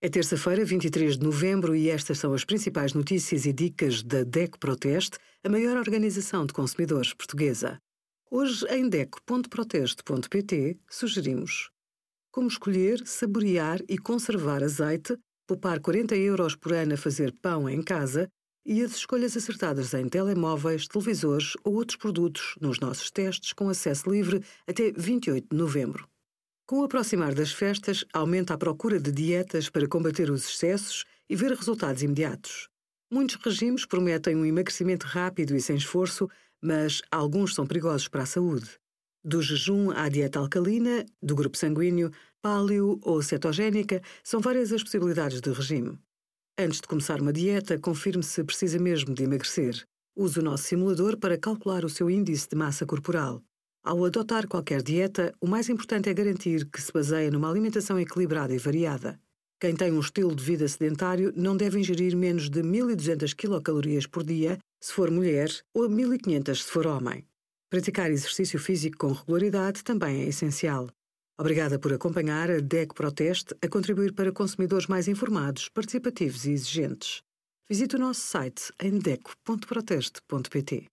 É terça-feira, 23 de novembro, e estas são as principais notícias e dicas da DEC Proteste, a maior organização de consumidores portuguesa. Hoje, em DEC.proteste.pt, sugerimos como escolher, saborear e conservar azeite, poupar 40 euros por ano a fazer pão em casa e as escolhas acertadas em telemóveis, televisores ou outros produtos nos nossos testes com acesso livre até 28 de novembro. Com o aproximar das festas, aumenta a procura de dietas para combater os excessos e ver resultados imediatos. Muitos regimes prometem um emagrecimento rápido e sem esforço, mas alguns são perigosos para a saúde. Do jejum à dieta alcalina, do grupo sanguíneo, páleo ou cetogénica, são várias as possibilidades de regime. Antes de começar uma dieta, confirme se precisa mesmo de emagrecer. Use o nosso simulador para calcular o seu índice de massa corporal. Ao adotar qualquer dieta, o mais importante é garantir que se baseia numa alimentação equilibrada e variada. Quem tem um estilo de vida sedentário não deve ingerir menos de 1.200 quilocalorias por dia se for mulher ou 1.500 se for homem. Praticar exercício físico com regularidade também é essencial. Obrigada por acompanhar a DEC Proteste a contribuir para consumidores mais informados, participativos e exigentes. Visite o nosso site em deco.proteste.pt.